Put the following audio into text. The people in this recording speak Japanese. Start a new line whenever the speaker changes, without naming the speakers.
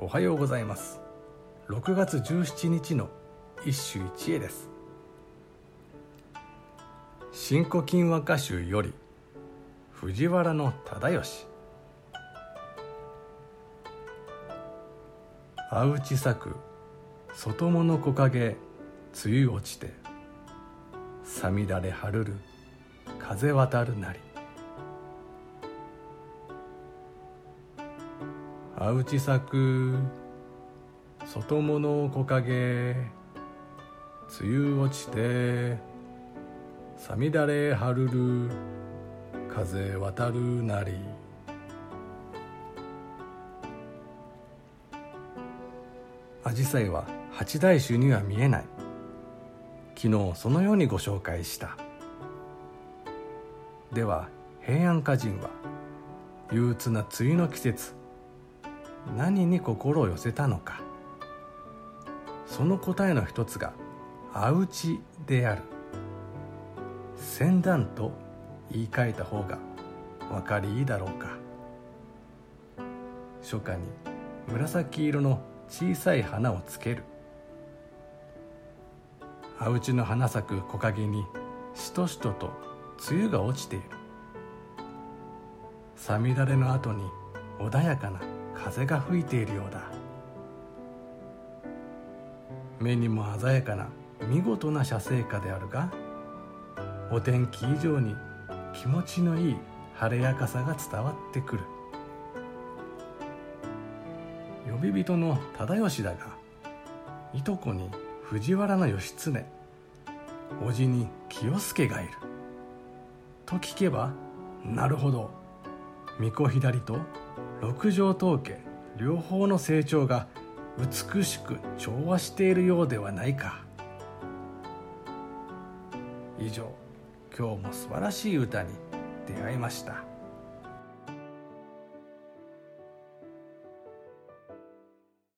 おはようございます。6月17日の一首一会です。新古今和歌集より藤原忠義。あうち咲く外物木陰梅雨落ちてさみだれはるる風渡るなり。あうち咲く外物木陰梅雨落ちてさみだれはるる風渡るなり。紫陽花は八大衆には見えない。昨日そのようにご紹介した。では平安歌人は憂鬱な梅雨の季節何に心を寄せたのか。その答えの一つが「あうち」である。船団と言い換えた方が分かりいいだろうか。初夏に紫色の小さい花をつける。あうちの花咲く木陰にしとしとと梅雨が落ちている。さみだれの後に穏やかな風が吹いているようだ。目にも鮮やかな見事な写生花であるがお天気以上に気持ちのいい晴れやかさが伝わってくる。呼び人の忠義だがいとこに藤原義経叔父に清助がいる。と聞けばなるほど。巫女左と六条統家両方の成長が美しく調和しているようではないか。以上今日も素晴らしい歌に出会いました。